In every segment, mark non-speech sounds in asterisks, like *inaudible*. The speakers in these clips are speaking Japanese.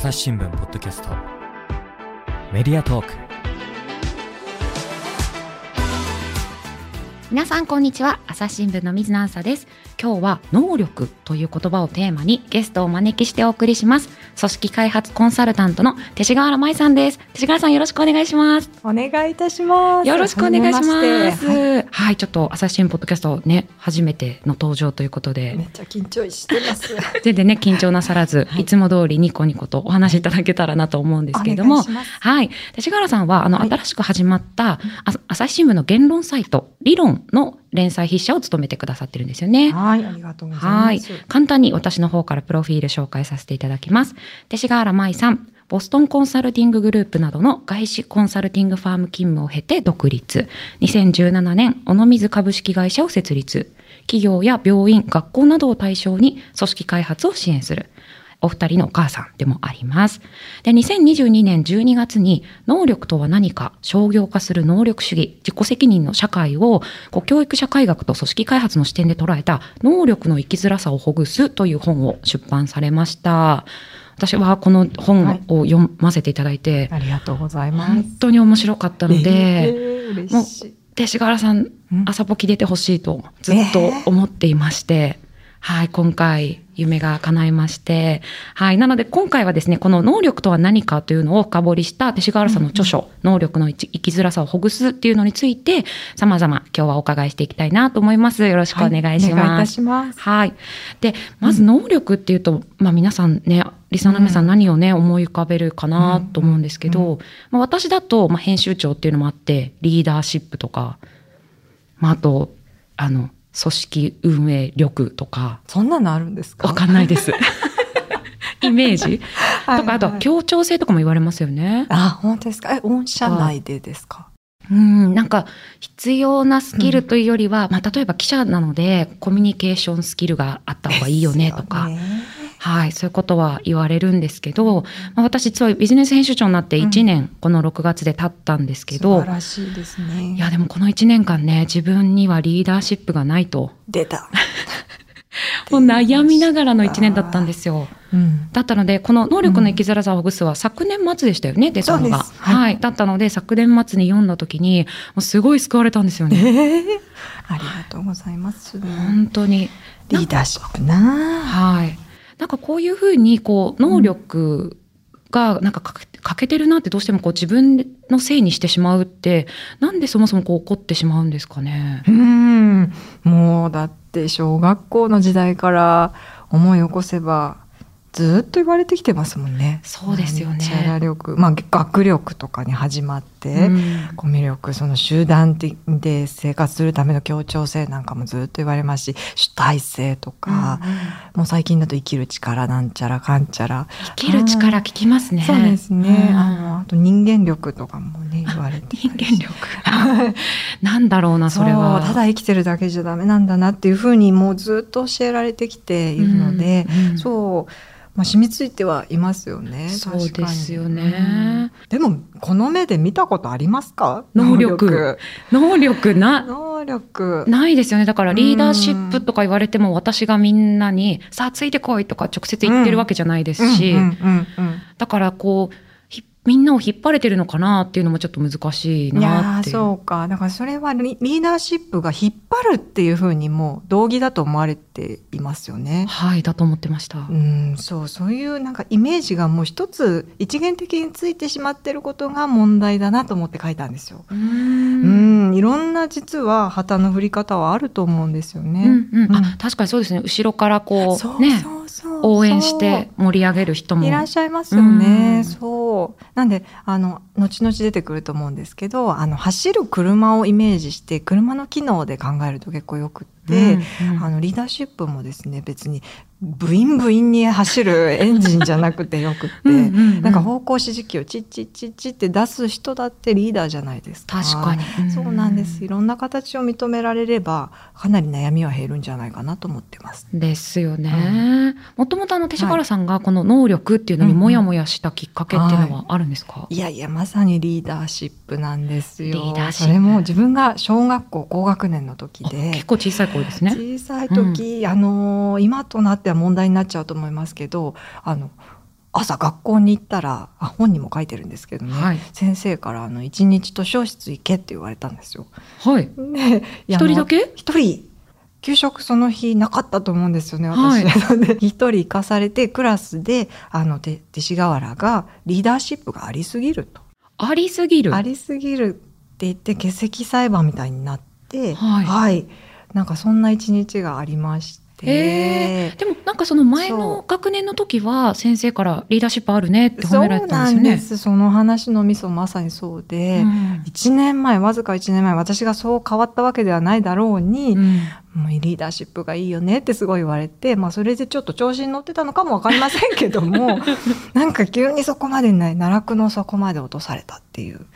朝日新聞ポッドキャスト。メディアトーク。皆さんこんにちは。朝日新聞の水野あさです。今日は能力という言葉をテーマにゲストをお招きしてお送りします。組織開発コンサルタントの勅使川原舞さんです。勅使川原さんよろしくお願いします。お願いいたします。よろしくお願いします。はい、はい、ちょっと朝日新聞ポッドキャストね初めての登場ということで。めっちゃ緊張してます。*laughs* 全然ね緊張なさらず、はい。い、つも通りニコニコとお話しいただけたらなと思うんですけれども。はい。勅使川原さんは、あの、はい。新しく始まった、あ朝日新聞の言論サイト、理論の連載筆者を務めてくださってるんですよね。はいありがとうございはいます。簡単に私の方からプロフィール紹介させていただきます。勅使川原舞さん。ボストンコンサルティンググループなどの外資コンサルティングファーム勤務を経て独立。2017年、小野水株式会社を設立。企業や病院、学校などを対象に組織開発を支援する。お二人のお母さんでもあります。で、2022年12月に、能力とは何か、商業化する能力主義、自己責任の社会を、こう教育社会学と組織開発の視点で捉えた、能力の生きづらさをほぐすという本を出版されました。私はこの本を読ませていただいて、ありがとうございます。本当に面白かったので、えー嬉しい。勅使川原さんうん、朝ポキ出てほしいとずっと思っていまして、はい、今回、夢が叶いまして、はい、なので今回はですね、この能力とは何かというのを深掘りした勅使川原さんの著書、能力の生きづらさをほぐすっていうのについて、様々今日はお伺いしていきたいなと思います。よろしくお願いしはお願いいたます。します。はい。で、まず能力っていうと、まあ皆さんね、リサの皆さん何をね、思い浮かべるかなと思うんですけど、うまあ私だと、まあ編集長っていうのもあって、リーダーシップとか、まああと、あの、組織運営力とか、そんなのあるんですか？わかんないです。*laughs* イメージ？はいとか、あとは協調性とかも言われますよね。あ、本当ですか？え、御社内でですか？うん、なんか必要なスキルというよりは、まあ例えば記者なのでコミュニケーションスキルがあった方がいいよねとか、ねはい、そういうことは言われるんですけど、まあ、私実はビジネス編集長になって1年、この6月で経ったんですけ素ど晴、らしいですね。いやでもこの1年間ね、自分にはリーダーシップがないと、出た。*laughs* もう悩みながらの1年だったんですよ。うん。だったので、この能力の生きづらさをほぐすは昨年末でしたよね、出たのが。はいはい。だったので、昨年末に読んだ時に、もうすごい救われたんですよえね。ーありがとうございます。本当に。リーダーシップな。はい。なんかこういうふうに、こう、能力が、なんか欠けてるなってどうしてもこう自分のせいにしてしまうって、なんでそもそもこう起こってしまうんですかね？うん。もうだって小学校の時代から思い起こせばずっと言われてきてますもんね。そうですよねなんちゃら力、まあ学力とかに始まって、うんコミュ力、その集団で生活するための協調性なんかもずっと言われますし、主体性とか、もう最近だと生きる力なんちゃらかんちゃら。生きる力聞きますね。そうですね。うんあの、あと人間力とかもね、言われてた人間力。*laughs* なんだろうな、それは。ただ生きてるだけじゃダメなんだなっていうふうにもうずっと教えられてきているので、うんうんそう、まあ、染みついてはいますよね。そうですよね。でもこの目で見たことありますか？能力。能力。な、能力。ないですよね。だからリーダーシップとか言われても私がみんなにさあついてこいとか直接言ってるわけじゃないですし、だからこうひみんなを引っ張れてるのかなっていうのもちょっと難しいなっていう。そうかだからそれはリリーダーシップが引っ張るっていうふうにもう道義だと思われていますよね。はい、だと思ってました。うん、そうそういうなんかイメージがもう一つ一元的についてしまってることが問題だなと思って書いたんですよ。ううんん、いろんな実は旗の振り方はあると思うんですようね。んうん、うんあ確かにそうですね後ろからこそううねそうそう応援して盛り上げる人もいらっしゃいますよね。うんそう。なんで、あの、後々出てくると思うんですけど、あの、走る車をイメージして、車の機能で考えると結構よくって、うんうんあの、リーダーシップもですね、別に、ブインブインに走る *laughs* エンジンじゃなくてよくって、うんうんうんなんか方向指示器をチッチッチッチッって出す人だってリーダーじゃないですか。確かに、そうなんです。いろんな形を認められれば、かなり悩みは減るんじゃないかなと思ってます。ですよね。もともとあの勅使原さんがこの能力っていうのにモヤモヤしたきっかけっていうのはあるんですか、いやいや、まさにリーダーシップなんですよ。リーダーシップ。それも自分が小学校高学年の時あで結、構小さい頃ですね。小さい時、あのー今となっては問題になっちゃうと思いますけど、あの、朝学校に行ったらあ本にも書いてるんですけどね、はい。先生からあの一日図書室行けって言われたんですよ。はい。で一人だけ？一人給食その日なかったと思うんですよねはい。*laughs* 一人行かされてクラスであのて勅使河原がリーダーシップがありすぎると。ありすぎる。ありすぎるって言って欠席裁判みたいになって、はい。なんかそんな一日がありまして。へでもなんかその前の学年の時は先生からリーダーシップあるねって褒められたなんんでよね。ですす。その話のミソまさにそうで、うん1年前、わずか1年前、私がそう変わったわけではないだろうに、うんもうリーダーシップがいいよねってすごい言われて、まあそれでちょっと調子に乗ってたのかもわかりませんけども、*laughs* なんか急にそこまでない、奈落の底まで落とされたっていう。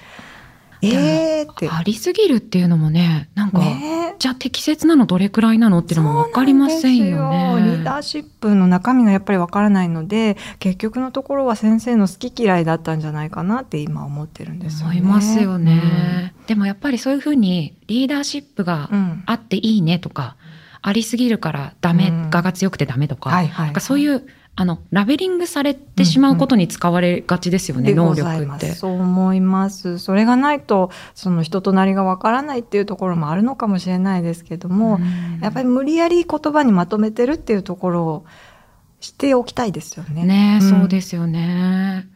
えーって。ありすぎるっていうのもね、なんか、ねじゃあ適切なのどれくらいなのっていうのも分かりませんよそうなんですよリーね。ダーシップの中身がやっぱりわからないので、結局のところは先生の好き嫌いだったんじゃないかなって今思ってるんですよね。思いますよね、でもやっぱりそういうふうにリーダーシップがうん。うんあっていいねとか、ありすぎるからダメ、うん我が強くてダメとか、はいはい、なんかそういうあのラベリングされてしまうことに使われがちですよね、能でござい力って。そう思います。それがないと、その人となりがわからないっていうところもあるのかもしれないですけども、うんやっぱり無理やり言葉にまとめてるっていうところをしておきたいですよね。ね、んそうですよね。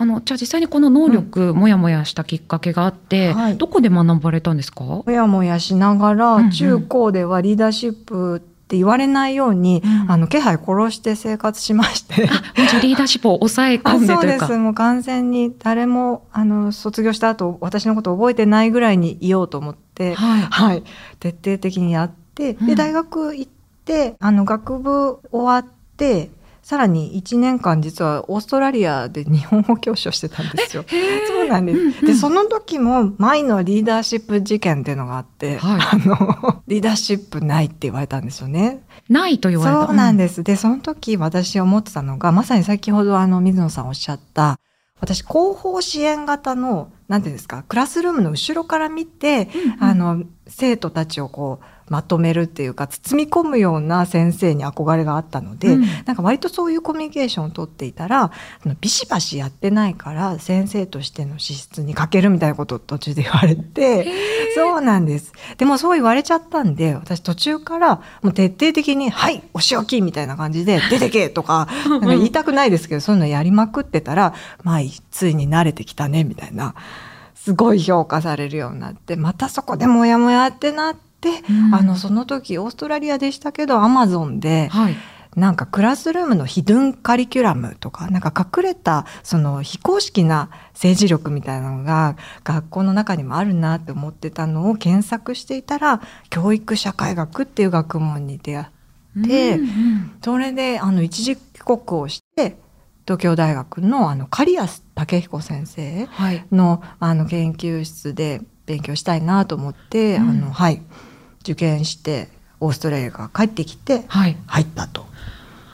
あのじゃあ実際にこの能力、もやもやしたきっかけがあって、はいどこで学ばれたんですか？もやもやしながら、うんうん中高ではリーダーシップって言われないように、うんあの気配殺して生活しまして。あ、もうじゃあリーダーシップを抑え込あんでというか。そうです。もう完全に誰もあの卒業した後私のこと覚えてないぐらいにいようと思って、はい。はい、徹底的にやって、うんで大学行ってあの学部終わってさらに1年間実はオーストラリアで日本語教師をしてたんですよ。そうなんです。うんうんでその時もマイのリーダーシップ事件っていうのがあって、はいあの *laughs* リーダーシップないって言われたんですよね。ないと言われた。そうなんでです。で、その時私思ってたのが、まさに先ほどあの、水野さんおっしゃった、私、広報支援型の、なんていうんですか、クラスルームの後ろから見て、あの、生徒たちをこう、まとめるっていうか、包み込むような先生に憧れがあったので、うんなんか割とそういうコミュニケーションを取っていたら、あのビシバシやってないから、先生としての資質に欠けるみたいなことを途中で言われて、そうなんです。でもそう言われちゃったんで、私途中からもう徹底的に、はい、お仕置きみたいな感じで、*laughs* 出てけとか、なんか言いたくないですけど、そういうのやりまくってたら、まあ、ついに慣れてきたね、みたいな。すごい評価されるようになって、またそこでモヤモヤってなって、うんあの、その時、オーストラリアでしたけど、アマゾンで、はい。なんかクラスルームのヒドゥンカリキュラムとか、なんか隠れたその非公式な政治力みたいなのが学校の中にもあるなって思ってたのを検索していたら、教育社会学っていう学問に出会って、うんうんそれであの一時帰国をして、東京大学のあの刈安武彦先生はい。のあの研究室で勉強したいなと思って、うんあのはい受験してオーストラリアから帰ってきてはい。入ったと。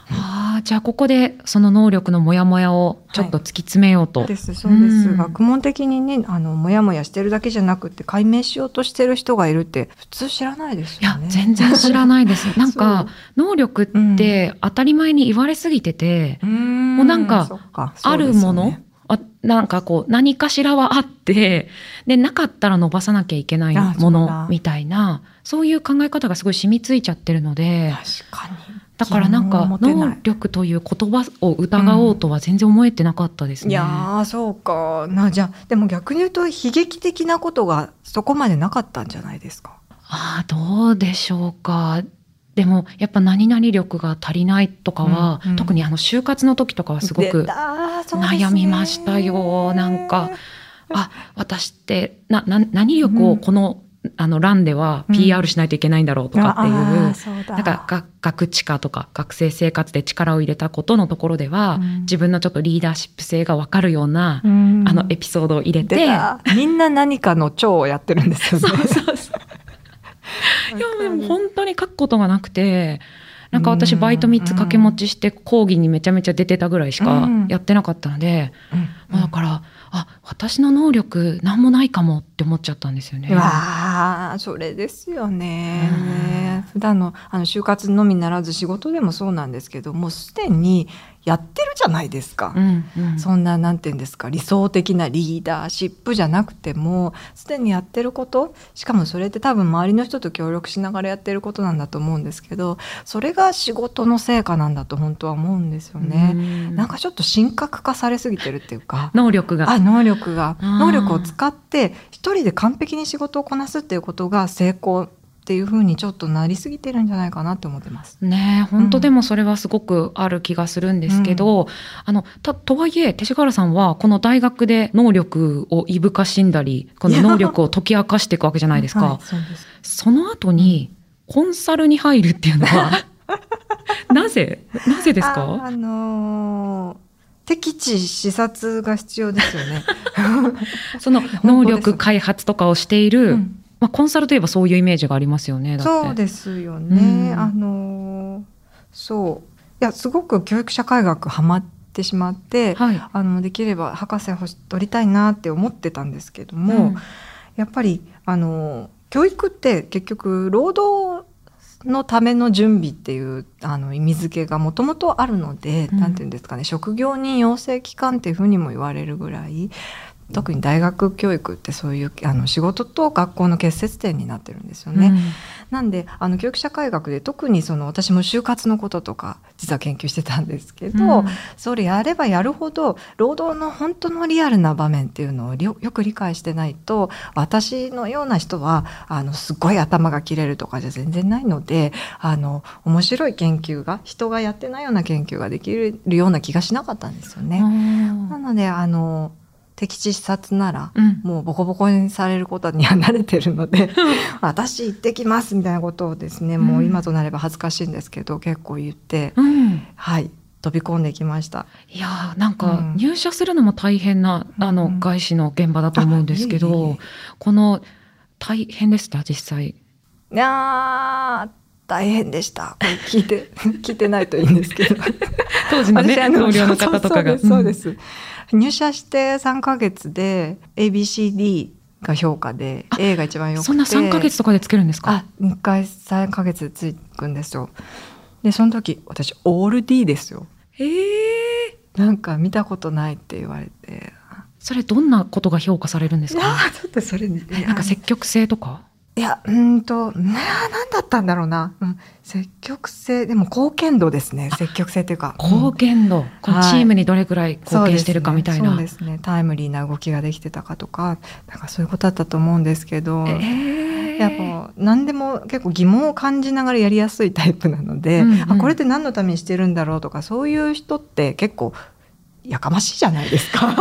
ああ、じゃあここでその能力のモヤモヤをちょっと突き詰めようと。ですそうです、うん学問的にねあのモヤモヤしてるだけじゃなくて解明しようとしてる人がいるって普通知らないですいやよね。、全然知らないです。*laughs* なんか、能力って当たり前に言われすぎてて、ももうなんかあるもの、あなんかこう何かしらはあってでなかったら伸ばさなきゃいけないあものみたいなそういう考え方がすごい染みついちゃってるので確かにだからなんか能力という言葉を疑おうとは全然思えてなかったですね。いやーそうかなじゃあでも逆に言うと悲劇的なことがそこまでなかったんじゃないですか？ああどうでしょうか。でもやっぱ何々力が足りないとかは、うんうん特にあの就活の時とかはすごく悩みましたよなんかあ私ってなな何力をこの,、あの欄ではうん。PR しないといけないんだろうとかっていう、うだ。なんかが学知化とか学生生活で力を入れたことのところでは、うん。自分のちょっとリーダーシップ性が分かるような、うん。あのエピソードを入れて。みんな何かの長をやってるんですよね。*laughs* そうそうそう。*laughs* いやでも本当に書くことがなくてなんか私バイト3つ掛け持ちして講義にめちゃめちゃ出てたぐらいしかうん。やってなかったので、うんまあ、だからあ私の能力何もないかもって思っちゃったんですよね。わあそれですよね。普段のあの就活のみならず仕事でもそうなんですけどもうすでにやってるじゃないですか。うんうん、そんななんて言うんですか理想的なリーダーシップじゃなくてもすでにやってることしかもそれって多分周りの人と協力しながらやってることなんだと思うんですけどそれが仕事の成果なんだと本当は思うんですよね。うんなんかちょっと神格化されすぎてるっていうか。能力が。あ能力が。能力を使って一人で完璧に仕事をこなすっていうことが成功っていう風にちょっとなりすぎてるんじゃないかなって思ってます。ねえ本当でもそれはすごくある気がするんですけど、あのたとはいえ勅使河原さんはこの大学で能力をいぶかしんだりこの能力を解き明かしていくわけじゃないですか、*laughs* はいそす。その後にコンサルに入るっていうのは *laughs* なぜなぜですあかあのー敵地視察が必要ですよね。*laughs* その能力開発とかをしている、うん。まあ、コンサルといえばそういうイメージがありますよねそうですよね。うん。あのーそう。いやすごく教育社会学ハマってしまって、はい。あのできれば博士を取りたいなって思ってたんですけども、うん。やっぱりあの教育って結局労働のための準備っていうあの意味付けがもともとあるので、うん。なんていうんですかね職業人養成機関っていうふうにも言われるぐらい特に大学教育ってそういうあの仕事と学校の結節点になってるんですよね。なんであの教育社会学で特にその私も就活のこととか実は研究してたんですけど、うんそれやればやるほど労働の本当のリアルな場面っていうのをよよく理解してないと私のような人はあのすごい頭が切れるとかじゃ全然ないのであの面白い研究が人がやってないような研究ができるような気がしなかったんですよね。なのであの敵地視察ならうん。もうボコボコにされることには慣れてるので *laughs* 私行ってきますみたいなことをですね、もう今となれば恥ずかしいんですけど結構言って、うん。はい飛び込んできました。いやーなんかうん。入社するのも大変な、あのうん。外資の現場だと思うんですけど、この大変でした実際。いやー大変でした。これ聞いて *laughs* 聞いてないといいんですけど。*laughs* 当時のね同僚の方とかが。そうです。入社して3ヶ月で ABCD が評価であ A が一番良くてそんな3ヶ月とかでつけるんですか？あ2回3ヶ月つくんですよ。でその時私オール D ですよ。へえなんか見たことないって言われて。それどんなことが評価されるんですか？*laughs* ーちょっとそれねなんか積極性とか？いや、うーんと、ね、何だったんだろうな。うん、積極性、でも貢献度ですね。積極性っていうか。貢献度、このチームにどれくらい貢献してるかみたいな。そうですねそうですね。タイムリーな動きができてたかとか、なんかそういうことだったと思うんですけど、えーやっぱ何でも結構疑問を感じながらやりやすいタイプなので、うんうんあこれって何のためにしてるんだろうとかそういう人って結構やかましいじゃないですか。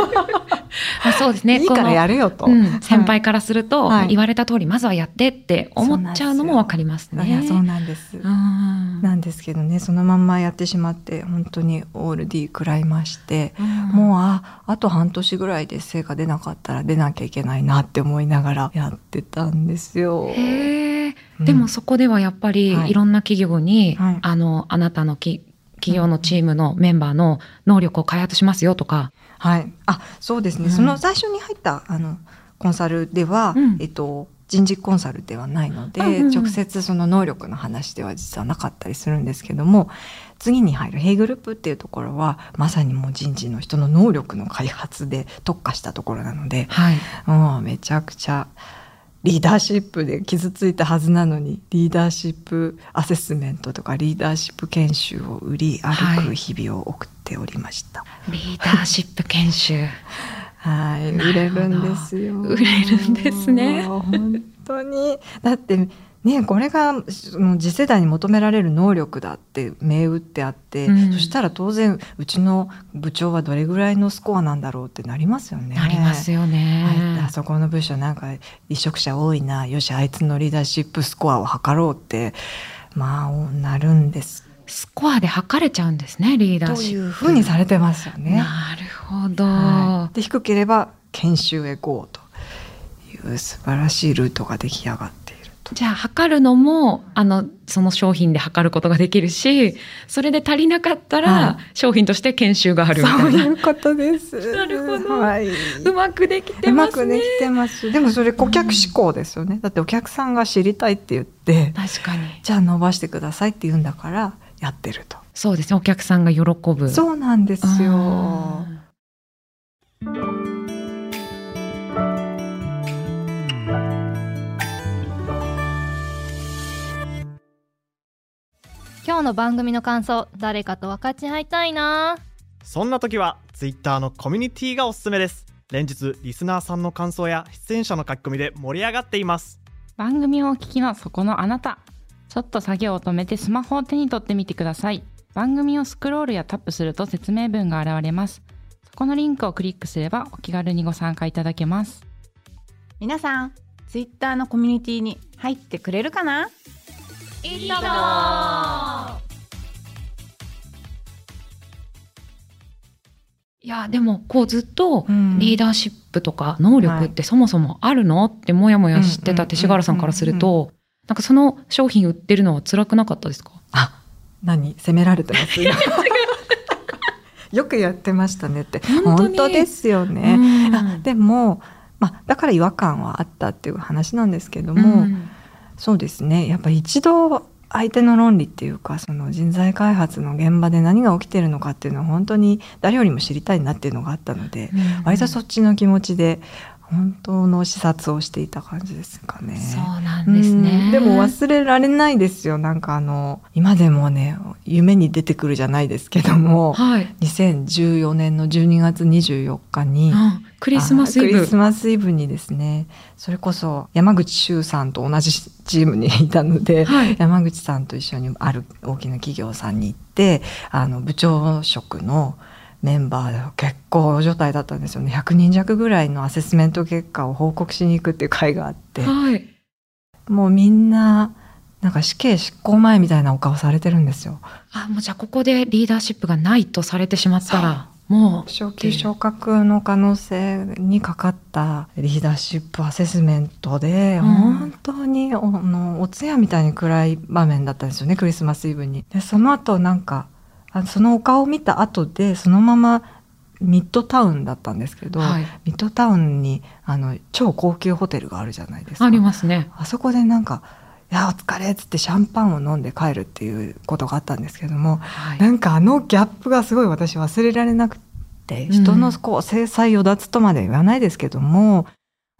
あ *laughs* そうですね。*laughs* いいからやるるよと。うん、先輩からすると、はい言われた通りまずはやってって思っちゃうのもわかりますね。いやそうなんです。うんなんですけどねそのまんまやってしまって本当にオール D 食らいまして、うんもうああと半年ぐらいで成果出なかったら出なきゃいけないなって思いながらやってたんですよ。へえ、うんでもそこではやっぱり、はいい、ろんな企業に、はいあのあなたのき企業のチームのメンバーの能力を開発しますよとか、はい、あそうですね、うん。その最初に入ったあのコンサルでは、うん。えっと、人事コンサルではないので、うんうんうん。直接その能力の話では実はなかったりするんですけども次に入るヘイグループっていうところはまさにもう人事の人の能力の開発で特化したところなのではい、もうめちゃくちゃリーダーシップで傷ついたはずなのにリーダーシップアセスメントとかリーダーシップ研修を売り歩はいく日々を送っておりました。リーダーシップ研修。*laughs* はい、売れるんですよ。売れるんですね本当に。だって、ね、これがその次世代に求められる能力だって銘打ってあって、うんそしたら当然うちの部長はどれぐらいのスコアなんだろうってなりますよね。なりますよね。はい、あそこの部署なんか離職者多いなよしあいつのリーダーシップスコアを測ろうってまあなるんですスコアで測れちゃうんですね、リーダーとシップ。いうふうにされてますよね。なるほど。はい、で低ければ研修へ GO という素晴らしいルートが出来上がって。じゃあ測るのもあのその商品で測ることができるしそれで足りなかったら、は商品として研修があるみそうたいないうことです。*laughs* なるほどはい。うまくできてうまますねくできてます。でもそれ顧客志向ですよね。だってお客さんが知りたいって言って、確かにじゃあ伸ばしてくださいって言うんだからやってると。そうですねお客さんが喜ぶそうなんですよ。あ今日の番組の感想誰かと分かち合いたいな。そんな時は Twitter のコミュニティがおすすめです。連日リスナーさんの感想や出演者の書き込みで盛り上がっています。番組をお聞きのそこのあなた。ちょっと作業を止めてスマホを手に取ってみてください。番組をスクロールやタップすると説明文が現れます。そこのリンクをクリックすればお気軽にご参加いただけます。皆さんツイッターのコミュニティに入ってくれるかな？いいともいやでもこうずっとうん。リーダーシップとか能力ってそもそもあるの？ってもやもやしてた勅使川原さんからするとなんかその商品売ってるのは辛くなかったですか？あ、何？責められてます？*laughs* よくやってましたねって。本当ですよね。うん。あでも、まあ、だから違和感はあったっていう話なんですけども、うんそうですね。やっぱ一度相手の論理っていうかその人材開発の現場で何が起きてるのかっていうのは本当に誰よりも知りたいなっていうのがあったので、割とそっちの気持ちで本当の視察をしていた感じですかね。そうなんですね。うん。でも忘れられないですよ。なんかあの今でもね夢に出てくるじゃないですけどもはい。2014年の12月24日にあクリスマスイブ。あクリスマスイブにですねそれこそ山口周さんと同じチームにいたので、はい。山口さんと一緒にある大きな企業さんに行ってあの部長職のメンバーで結構状態だったんですよね。100人弱ぐらいのアセスメント結果を報告しに行くっていう会があって。はい。もうみんななんか死刑執行前みたいなお顔されてるんですよ。あもうじゃあここでリーダーシップがないとされてしまったらもう。昇級昇格の可能性にかかったリーダーシップアセスメントで、うん。本当におのお通夜みたいに暗い場面だったんですよねクリスマスイブに。でその後なんかあそのお顔を見た後でそのままミッドタウンだったんですけど、はい。ミッドタウンにあの超高級ホテルがあるじゃないですか。ありますね。あそこでなんか「いやお疲れ」っつってシャンパンを飲んで帰るっていうことがあったんですけども、はい。なんかあのギャップがすごい私忘れられなくてうん。人のこう制裁与奪とまで言わないですけども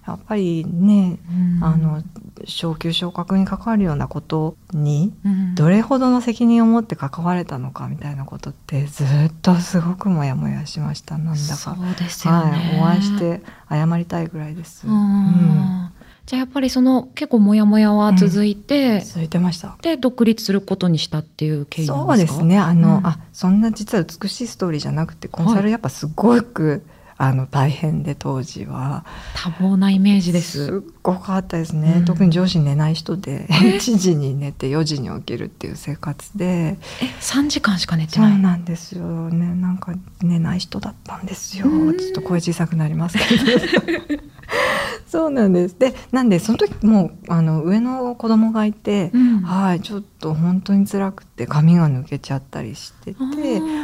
やっぱりねうん。あの昇級昇格に関わるようなことにうん。どれほどの責任を持って関われたのかみたいなことってずっとすごくモヤモヤしました。なんだか。そうですよね、はい、お会いして謝りたいぐらいです。うん。じゃあやっぱりその結構モヤモヤは続いて、続いてました。で独立することにしたっていう経緯なんそうでかですすね。あの、うん。あ、そんな実は美しいストーリーじゃなくて、コンサルやっぱすごく、あの大変で当時は。多忙なイメージです。すっごかったですね、うん。特に上司寝ない人で1時に寝て4時に起きるっていう生活で。え？3時間しか寝てそうないなんですよ。ねなんか寝ない人だったんですよ。うん。ちょっと声小さくなりますけど。*laughs* そうなんです。でなんでその時もうあの上の子供がいて、うん。はいちょっと本当に辛くて髪が抜けちゃったりしてて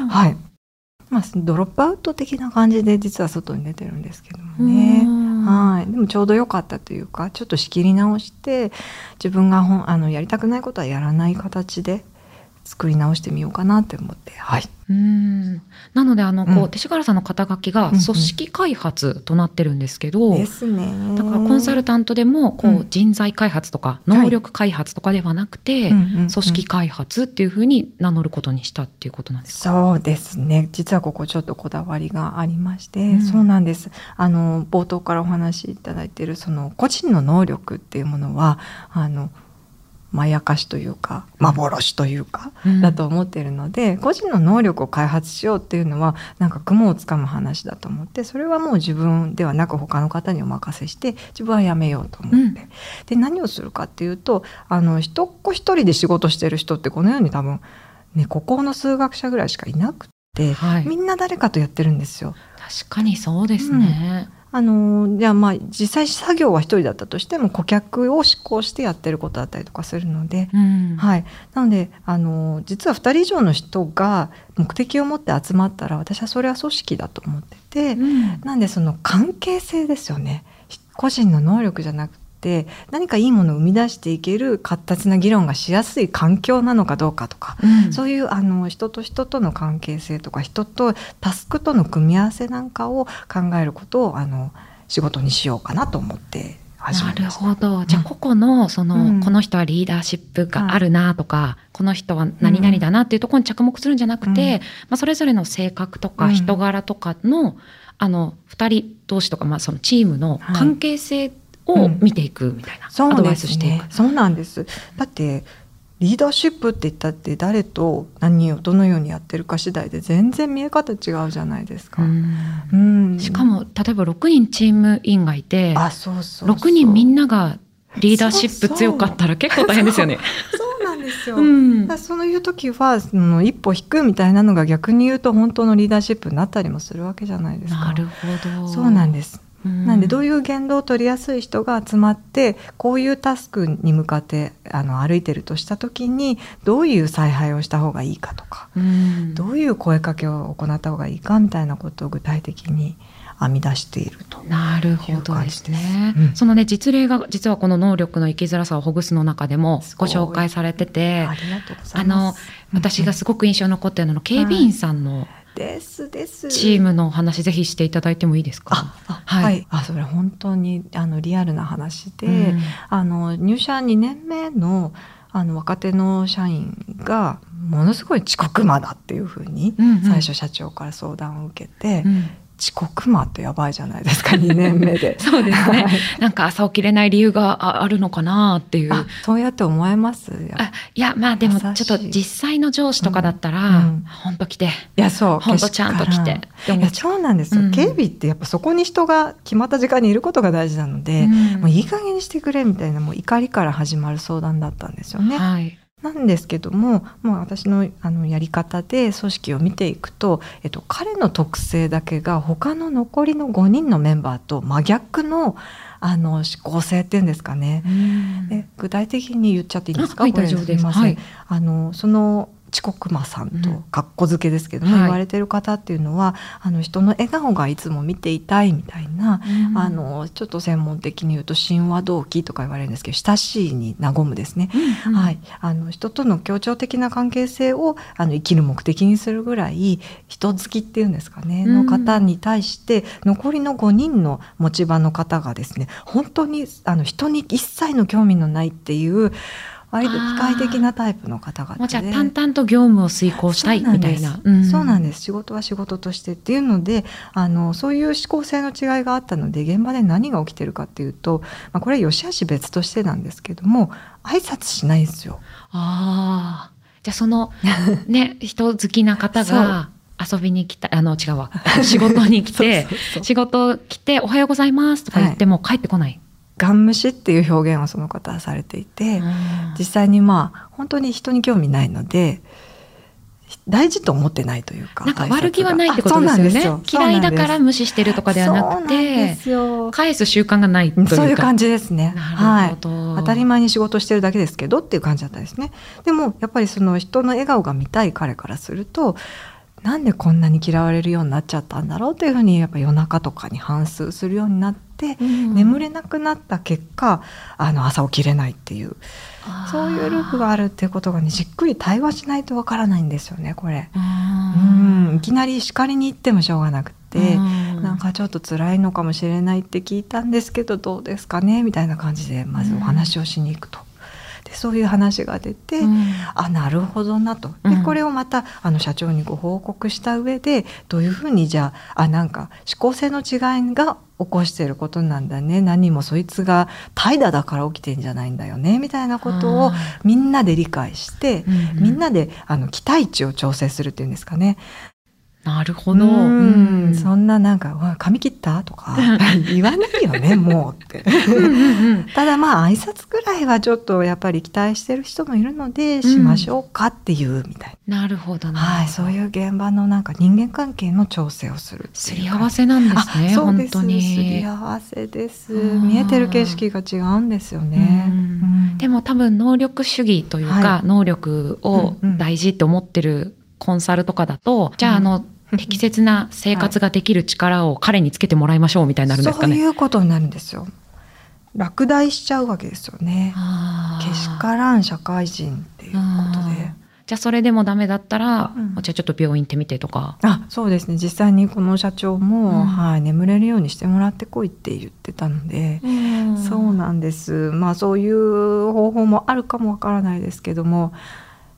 はいまあドロップアウト的な感じで実は外に出てるんですけどもね。うん。はい。でもちょうど良かったというかちょっと仕切り直して自分がほんあのやりたくないことはやらない形で作り直してみようかなって思って。はい。うん。なのであのこう、うん。勅使川原さんの肩書きがうんうん。組織開発となってるんですけど、ですね。だからコンサルタントでもこう、うん。人材開発とか能力開発とかではなくて、うんうんうん。組織開発っていうふうに名乗ることにしたっていうことなんですか、そうですね。実はここちょっとこだわりがありまして、うん。そうなんです。あの冒頭からお話しいただいているその個人の能力っていうものはあのまやかしというか幻というか、うん。だと思っているので個人の能力を開発しようっていうのはなんか雲をつかむ話だと思ってそれはもう自分ではなく他の方にお任せして自分はやめようと思って、うん。で何をするかっていうとあの一っ子一人で仕事してる人ってこの世に多分ね孤高の数学者ぐらいしかいなくて、はい。みんな誰かとやってるんですよ。確かにそうですね、あのじゃあまあ実際作業は一人だったとしても顧客を指向してやってることだったりとかするので、うん。はい、なのであの実は2人以上の人が目的を持って集まったら私はそれは組織だと思ってて、うん。なんでその関係性ですよね。個人の能力じゃなくて何かいいものを生み出していける活発な議論がしやすい環境なのかどうかとか、うん。そういうあの人と人との関係性とか人とタスクとの組み合わせなんかを考えることをあの仕事にしようかなと思って始なる。ほど。じゃあ、個々の、その、うん。この人はリーダーシップがあるなとか、この人は何々だなっていうところに着目するんじゃなくて、うん。まあ、それぞれの性格とかうん。人柄とかの、あの、二人同士とか、まあ、そのチームのはい。関係性を見ていくみたいな、そうアドバイスしていく。。ねそうなんです。だってリーダーシップって言ったって誰と何をどのようにやってるか次第で全然見え方違うじゃないですか。うんうんしかも、例えば6人チーム員がいて、あそうそうそう6人みんながリーダーシップ強かったら結構大変ですよね。そうなんですよ。うんだそういう時はその一歩引くみたいなのが逆に言うと本当のリーダーシップになったりもするわけじゃないですか。なるほど。そうなんです。なんでどういいう言動を取りやすい人が集まってこういうタスクに向かってあの歩いてるとした時にどういう采配をした方がいいかとかうん、どういう声かけを行った方がいいかみたいなことを具体的に編み出していると。なるほどですね。うんそのね実例が実はこの能力の生きづらさをほぐすの中でもご紹介されててあ、の。私がすごく印象に残ってるのの警備員さんのですです。チームのお話ぜひしていただいてもいいですか？あ、はい。はい、あ、それ本当にあのリアルな話で、うん。あの入社2年目のあの若手の社員がものすごい遅刻魔だっていうふうにうんうん。最初社長から相談を受けて、うん遅刻魔ってやばいじゃないですか2年目で。*laughs* そうですね。はい。なんか朝起きれない理由がああるのかなっていう。あそうやって思えます？いあいやまあでもちょっと実際の上司とかだったら、うん。うん本当来て。やそう本当ちゃんと来て。いやそうなんですよ、うん。警備ってやっぱそこに人が決まった時間にいることが大事なので、うん。もういい加減にしてくれみたいなもう怒りから始まる相談だったんですよね。はい。なんですけどももう私のあのやり方で組織を見ていくと、えっと、彼の特性だけが他の残りの5人のメンバーと真逆のあの思考性っていうんですかね。で具体的に言っちゃっていいんですか？あはいこれ大丈夫です。みませんはい。あのその遅刻魔さんうん。とかっこ付けですけども、はい。言われてる方っていうのはあの人の笑顔がいつも見ていたいみたいな、あのちょっと専門的に言うと神話動機とか言われるんですけど親しいに和むですね、うんうん。はい、あの人との協調的な関係性をあの生きる目的にするぐらい人好きっていうんですかね、うん。の方に対して残りの5人の持ち場の方がですね本当にあの人に一切の興味のないっていう割と機械的なタイプの方々でじゃあ淡々と業務を遂行したいみたいな。そうなんす。です仕事は仕事としてっていうのであのそういう思考性の違いがあったので現場で何が起きてるかっていうと、まあ、これは良し悪し別としてなんですけども挨拶しないんですよ。ああ。じゃあその、*laughs* ね、人好きな方が遊びに来た、あの、違うわ。仕事に来て、*laughs* そうそうそう仕事来て、おはようございますとか言っても帰ってこない。ガン無視っていう表現をその方はされていて、実際にまあ本当に人に興味ないので大事と思ってないというかなんか悪気はないってことですよねなんですよ。嫌いだから無視してるとかではなくて返す習慣がないというか。そういう感じですね。なるほど。当たり前に仕事してるだけですけどっていう感じだったんですね。でもやっぱりその人の笑顔が見たい彼からするとなんでこんなに嫌われるようになっちゃったんだろうというふうにやっぱ夜中とかに反芻するようになって、うん眠れなくなった結果あの朝起きれないっていうそういうループがあるっていうことがねじっくり対話しないとわからないんですよねこれ。うんいきなり叱りに行ってもしょうがなくて、なんかちょっと辛いのかもしれないって聞いたんですけどどうですかねみたいな感じでまずお話をしに行くと。でそういう話が出て、あなるほどなと。でうん。これをまたあの社長にご報告した上でどういうふうにじゃああなんか思考性の違いが起こしていることなんだね。何もそいつが怠惰だから起きてんじゃないんだよね。みたいなことをみんなで理解して、みんなであの期待値を調整するっていうんですかね。なるほど。うん。うん。そんななんか、わ髪切った？とか *laughs* 言わないよね、もうって。うんうんうん。*laughs* ただまあ挨拶ぐらいはちょっとやっぱり期待してる人もいるのでしましょうかっていうみたいな。るほどな、な。はい、そういう現場のなんか人間関係の調整をするすり合わせなんですね。あそうです。本当に。すり合わせです。ー見えてる景色が違うんですよね、うん。うん。でも多分能力主義というか、はい。能力をうんうん。大事って思ってるコンサルとかだと、じゃああの、適切な生活ができる力を彼につけてもらいましょうみたいになるんですかね。そういうことになるんですよ。落第しちゃうわけですよね。けしからん社会人っていうことで。じゃあそれでもダメだったら、うん。じゃあちょっと病院行ってみてとか。あそうですね。実際にこの社長も、うん。はい、眠れるようにしてもらってこいって言ってたので、そうなんです。まあそういう方法もあるかもわからないですけども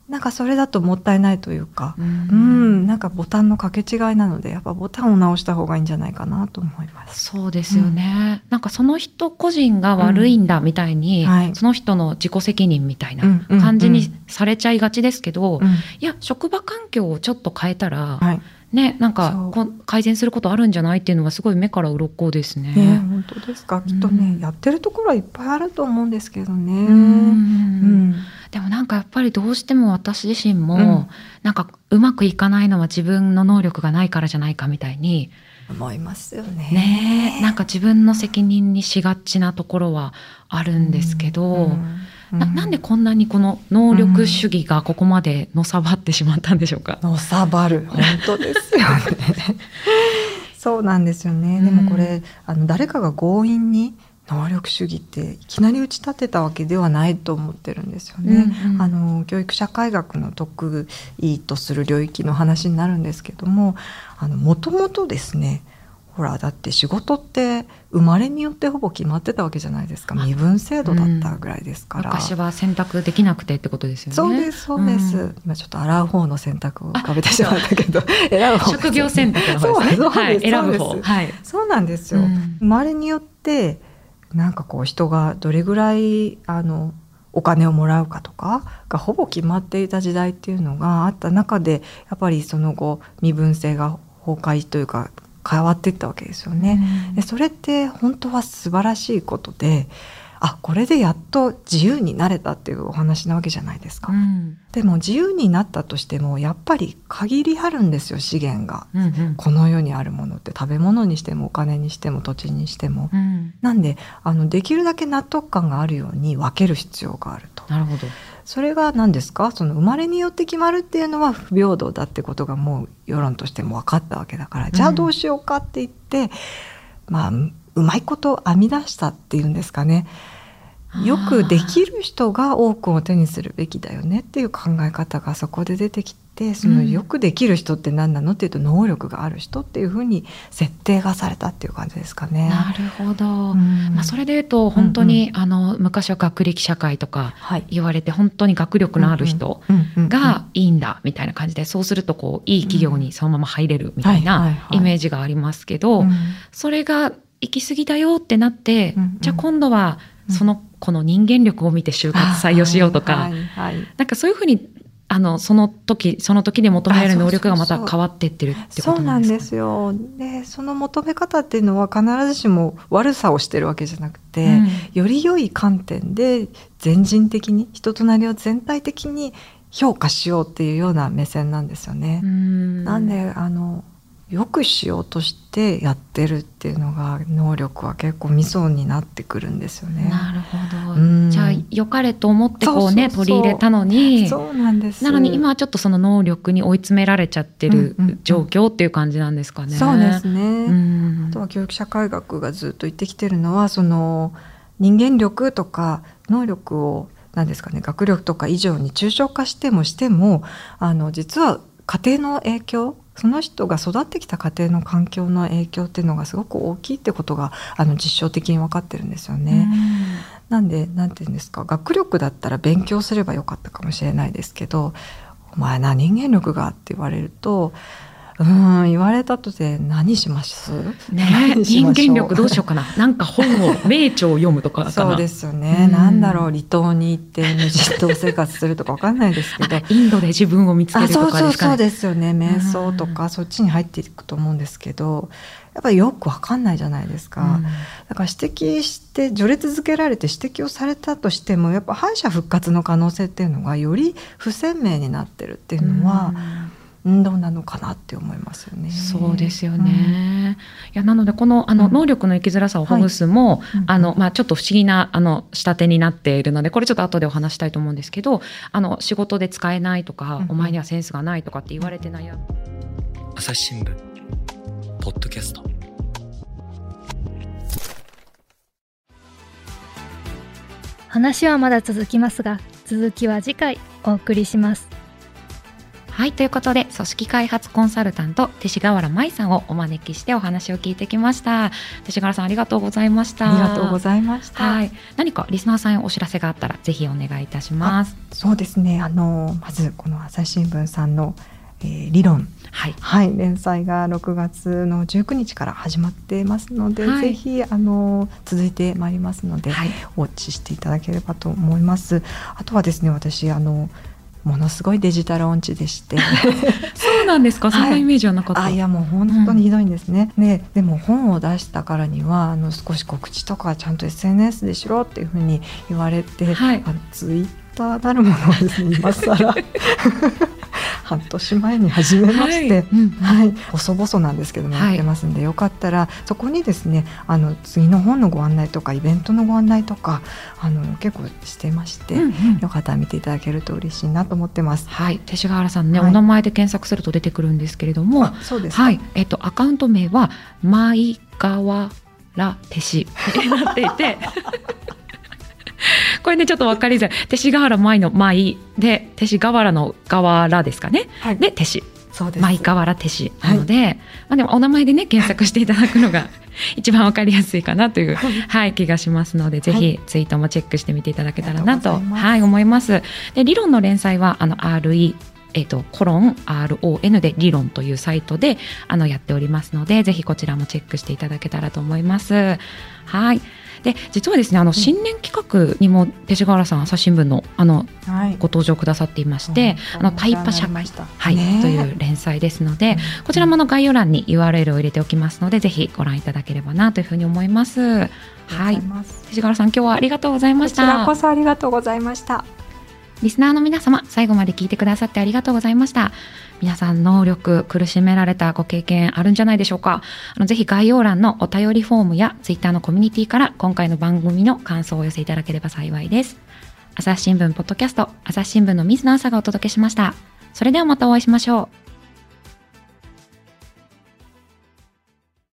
なんかそれだともったいないというか、ううんん、なんかボタンの掛け違いなのでやっぱボタンを直した方がいいんじゃないかなと思います。そうですよね、なんかその人個人が悪いんだみたいに、うん。はい。その人の自己責任みたいなうんうん。感じにされちゃいがちですけど、うん。いや職場環境をちょっと変えたら、はいねなんか改善することあるんじゃないっていうのはすごい目から鱗ですね。ね、本当ですか。きっとね、うんやってるところはいっぱいあると思うんですけどね。うん。うん。でもなんかやっぱりどうしても私自身も、うん。なんかうまくいかないのは自分の能力がないからじゃないかみたいに思いますよね。ねなんか自分の責任にしがちなところはあるんですけど、うんななんでこんなにこの能力主義がここまでのさばってしまったんでしょうか？のさばる本当ですよね。*laughs* そうなんですよね。でもこれ、あの誰かが強引に能力主義っていきなり打ち立てたわけではないと思ってるんですよね。うんうんあの教育社会学の得意とする領域の話になるんですけども、あのもともとですね。ほらだって仕事って生まれによってほぼ決まってたわけじゃないですか身分制度だったぐらいですから、昔は選択できなくてってことですよね。そうですそうです、ん今ちょっと洗う方の選択を浮かべてしまったけど選ぶ方職業選択の方ですね。はい、選ぶ方。はい。そうなんですよ、うん生まれによってなんかこう人がどれぐらいあのお金をもらうかとかがほぼ決まっていた時代っていうのがあった中でやっぱりその後身分制が崩壊というか変わっていったわけですよね。でそれって本当は素晴らしいことであこれでやっと自由になれたっていうお話なわけじゃないですか。うんでも自由になったとしてもやっぱり限りあるんですよ資源が。うんうんこの世にあるものって食べ物にしてもお金にしても土地にしても。うんなんであのできるだけ納得感があるように分ける必要があると。なるほど。それが何ですか？その生まれによって決まるっていうのは不平等だってことがもう世論としても分かったわけだから、じゃあどうしようかって言ってまあうまいこと編み出したっていうんですかね。よくできる人が多くを手にするべきだよねっていう考え方がそこで出てきてそのうん。よくできる人って何なの？っていうと能力がある人っていうふうに設定がされたっていう感じですかね。なるほど。うん。まあそれで言うと本当に、あの昔は学歴社会とかはい。言われて本当に学力のある人うんうんうんがいいんだみたいな感じでそうするとこういい企業にそのまま入れるみたいなはいイメージがありますけど、うん。それが行き過ぎだよってなって、うんうん。じゃあ今度はうん。その子の人間力を見て就活採用しようとか、はいはいはい。なんかそういうふうにあのその時その時で求められる能力がまた変わってってるってこそうなとなんんですかですよ。でその求め方っていうのは必ずしも悪さをしてるわけじゃなくて、うんより良い観点で全人的に人となりを全体的に評価しようっていうような目線なんですよね。うん。なんであのよくしようとしてやってるっていうのが能力は結構ミソになってくるんですよね。なるほど、うんじゃあ良かれと思ってこうね取り入れたのにそうなんです。なのに今はちょっとその能力に追い詰められちゃってるうんうんうん状況っていう感じなんですかね。そうですね。うんあとは教育社会学がずっと言ってきてるのはその人間力とか能力を何ですかね学力とか以上に抽象化してもしてもあの実は家庭の影響その人が育ってきた家庭の環境の影響っていうのがすごく大きいってことがあの実証的に分かってるんですよね。なんでなんて言うんですか学力だったら勉強すればよかったかもしれないですけど「お前な人間力が」って言われるとうん言われたとて何します？ね人間力どうしようかな？*laughs* なんか本を、名著を読むとか。そうですよね、うん。なんだろう離島に行って無人島生活するとかわかんないですけど。あインドで自分を見つけあるとそうそうそうかですよね。瞑想とかそっちに入っていくと思うんですけどやっぱりよくわかんないじゃないですか、うんだから指摘して序列付けられて指摘をされたとしてもやっぱ敗者復活の可能性っていうのがより不鮮明になってるっていうのは、うん、どうなのかなって思いますよね。そうですよね。いやなのでこのあの、うん。能力の生きづらさをほぐすも、うん。あのまあちょっと不思議なあの仕立てになっているのでこれちょっと後でお話したいと思うんですけど、あの仕事で使えないとか、うんお前にはセンスがないとかって言われて悩む。朝日新聞ポッドキャスト。話はまだ続きますが続きは次回お送りしますはいということで組織開発コンサルタント勅使河原舞さんをお招きしてお話を聞いてきました。勅使河原さんありがとうございました。ありがとうございました。はい、何かリスナーさんへお知らせがあったらぜひお願いいたします。そうですね。あのまずこの朝日新聞さんの、えー理論はい、はい連載が6月の19日から始まっていますので、はいぜひあの続いてまいりますので、はい、ウォッチしていただければと思います。あとはですね私あのものすごいデジタル音痴でして。*laughs* そうなんですか？そんなイメージはなかった。あいやもう本当にひどいんですね。ねでも本を出したからにはあの少し告知とかちゃんと SNS でしろっていうふうに言われて、はいあのツイッターなるものをですね今更 *laughs* 半年前に始めまして。はい。細々なんですけどもはい。やってますんで、よかったらそこにですねあの次の本のご案内とかイベントのご案内とかあの結構してまして、うんうん。よかったら見ていただけると嬉しいなと思ってます。はい、勅使河原さんね、はい。お名前で検索すると出てくるんですけれども、あそうですか。はい、えっとアカウント名は舞河原手師になっていて。*laughs* これねちょっと分かりづらい。勅使河原舞の舞。で勅使河原の河原ですかね。はい。で手師そうです。舞河原手師なので、まあ、でもお名前でね検索していただくのが一番分かりやすいかなという、はい、気がしますのでぜひツイートもチェックしてみていただけたらなと。はい、思います。で理論の連載はあの RE えっと、コロン RON で理論というサイトであのやっておりますのでぜひこちらもチェックしていただけたらと思います。はいで実はですねあの新年企画にも勅使河原さん朝日新聞のあのはいご登場くださっていまして、あのタイパ社会、はいねえという連載ですので、こちらもあの概要欄に URL を入れておきますので、ぜひご覧いただければなというふうに思います。はい、勅使河原さん、今日はありがとうございまこちした。らこそありがとうございました。リスナーの皆様、最後まで聞いてくださってありがとうございました。皆さん、能力、苦しめられたご経験あるんじゃないでしょうか。あのぜひ概要欄のお便りフォームやツイッターのコミュニティから今回の番組の感想をお寄せいただければ幸いです。朝日新聞ポッドキャスト、朝日新聞の水野朝がお届けしました。それではまたお会いしましょう。